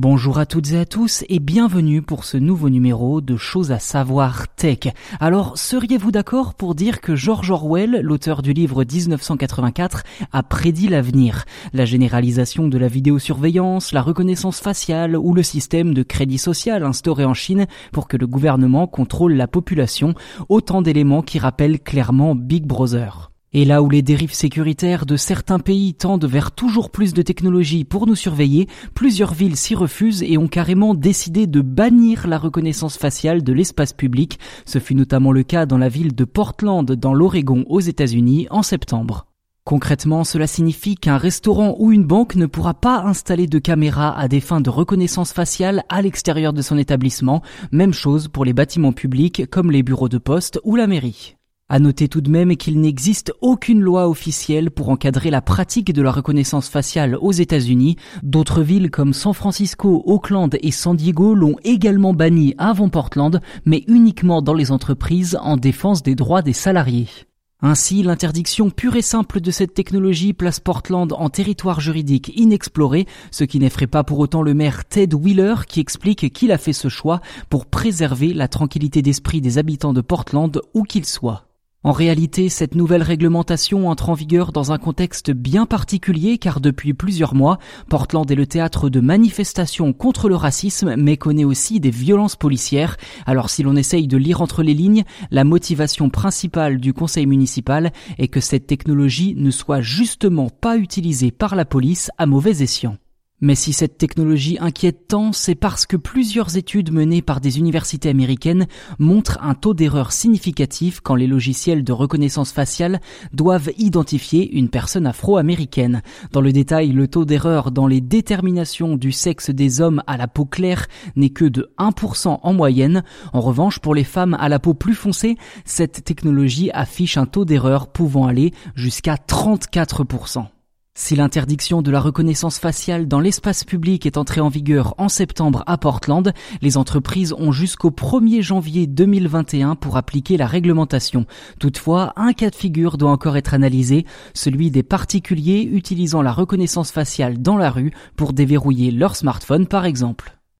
Bonjour à toutes et à tous et bienvenue pour ce nouveau numéro de Choses à savoir tech. Alors, seriez-vous d'accord pour dire que George Orwell, l'auteur du livre 1984, a prédit l'avenir? La généralisation de la vidéosurveillance, la reconnaissance faciale ou le système de crédit social instauré en Chine pour que le gouvernement contrôle la population, autant d'éléments qui rappellent clairement Big Brother? Et là où les dérives sécuritaires de certains pays tendent vers toujours plus de technologies pour nous surveiller, plusieurs villes s'y refusent et ont carrément décidé de bannir la reconnaissance faciale de l'espace public. Ce fut notamment le cas dans la ville de Portland dans l'Oregon aux États-Unis en septembre. Concrètement, cela signifie qu'un restaurant ou une banque ne pourra pas installer de caméras à des fins de reconnaissance faciale à l'extérieur de son établissement. Même chose pour les bâtiments publics comme les bureaux de poste ou la mairie. À noter tout de même qu'il n'existe aucune loi officielle pour encadrer la pratique de la reconnaissance faciale aux États-Unis. D'autres villes comme San Francisco, Oakland et San Diego l'ont également banni avant Portland, mais uniquement dans les entreprises en défense des droits des salariés. Ainsi, l'interdiction pure et simple de cette technologie place Portland en territoire juridique inexploré, ce qui n'effraie pas pour autant le maire Ted Wheeler qui explique qu'il a fait ce choix pour préserver la tranquillité d'esprit des habitants de Portland où qu'ils soient. En réalité, cette nouvelle réglementation entre en vigueur dans un contexte bien particulier car depuis plusieurs mois, Portland est le théâtre de manifestations contre le racisme mais connaît aussi des violences policières. Alors si l'on essaye de lire entre les lignes, la motivation principale du conseil municipal est que cette technologie ne soit justement pas utilisée par la police à mauvais escient. Mais si cette technologie inquiète tant, c'est parce que plusieurs études menées par des universités américaines montrent un taux d'erreur significatif quand les logiciels de reconnaissance faciale doivent identifier une personne afro-américaine. Dans le détail, le taux d'erreur dans les déterminations du sexe des hommes à la peau claire n'est que de 1% en moyenne. En revanche, pour les femmes à la peau plus foncée, cette technologie affiche un taux d'erreur pouvant aller jusqu'à 34%. Si l'interdiction de la reconnaissance faciale dans l'espace public est entrée en vigueur en septembre à Portland, les entreprises ont jusqu'au 1er janvier 2021 pour appliquer la réglementation. Toutefois, un cas de figure doit encore être analysé, celui des particuliers utilisant la reconnaissance faciale dans la rue pour déverrouiller leur smartphone par exemple.